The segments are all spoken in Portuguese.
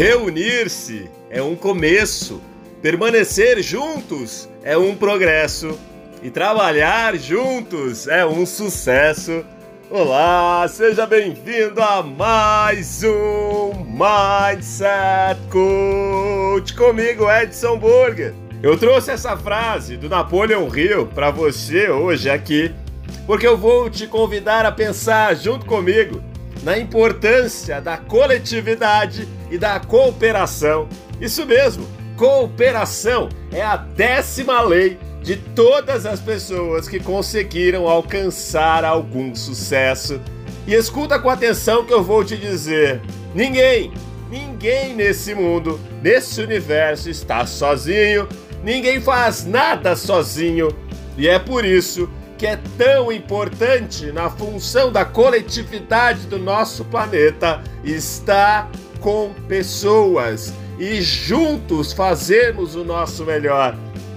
Reunir-se é um começo, permanecer juntos é um progresso e trabalhar juntos é um sucesso. Olá, seja bem-vindo a mais um Mindset Coach comigo, Edson Burger. Eu trouxe essa frase do Napoleon Hill para você hoje aqui, porque eu vou te convidar a pensar junto comigo na importância da coletividade e da cooperação. Isso mesmo, cooperação é a décima lei de todas as pessoas que conseguiram alcançar algum sucesso. E escuta com atenção que eu vou te dizer: ninguém, ninguém nesse mundo, nesse universo está sozinho, ninguém faz nada sozinho. E é por isso que é tão importante na função da coletividade do nosso planeta estar com pessoas e juntos fazermos o nosso melhor.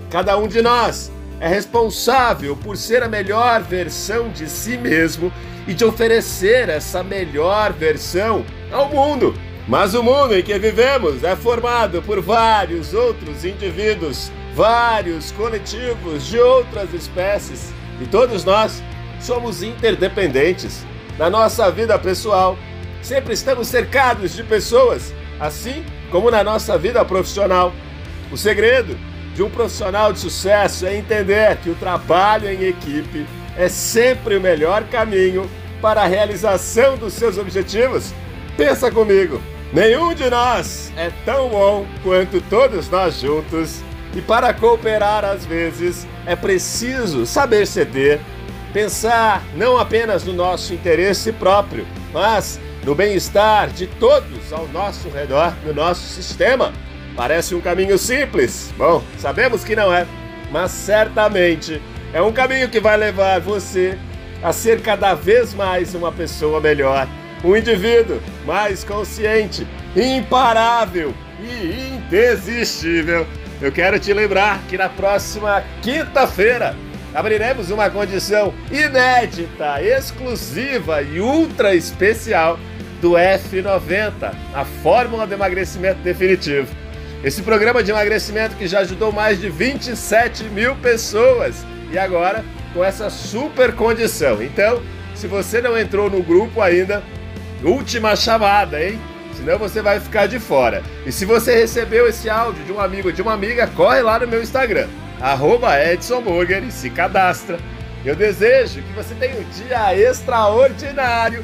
Cada um de nós é responsável por ser a melhor versão de si mesmo e de oferecer essa melhor versão ao mundo. Mas o mundo em que vivemos é formado por vários outros indivíduos, vários coletivos de outras espécies e todos nós somos interdependentes. Na nossa vida pessoal, sempre estamos cercados de pessoas, assim como na nossa vida profissional. O segredo de um profissional de sucesso é entender que o trabalho em equipe é sempre o melhor caminho para a realização dos seus objetivos. Pensa comigo, nenhum de nós é tão bom quanto todos nós juntos e para cooperar, às vezes, é preciso saber ceder, pensar não apenas no nosso interesse próprio, mas no bem-estar de todos ao nosso redor, no nosso sistema. Parece um caminho simples? Bom, sabemos que não é, mas certamente é um caminho que vai levar você a ser cada vez mais uma pessoa melhor, um indivíduo mais consciente, imparável e indesistível eu quero te lembrar que na próxima quinta-feira abriremos uma condição inédita, exclusiva e ultra especial do F90, a fórmula de emagrecimento definitivo. Esse programa de emagrecimento que já ajudou mais de 27 mil pessoas e agora com essa super condição. Então, se você não entrou no grupo ainda, última chamada, hein? senão você vai ficar de fora. E se você recebeu esse áudio de um amigo de uma amiga, corre lá no meu Instagram, arroba Edson Burger e se cadastra. Eu desejo que você tenha um dia extraordinário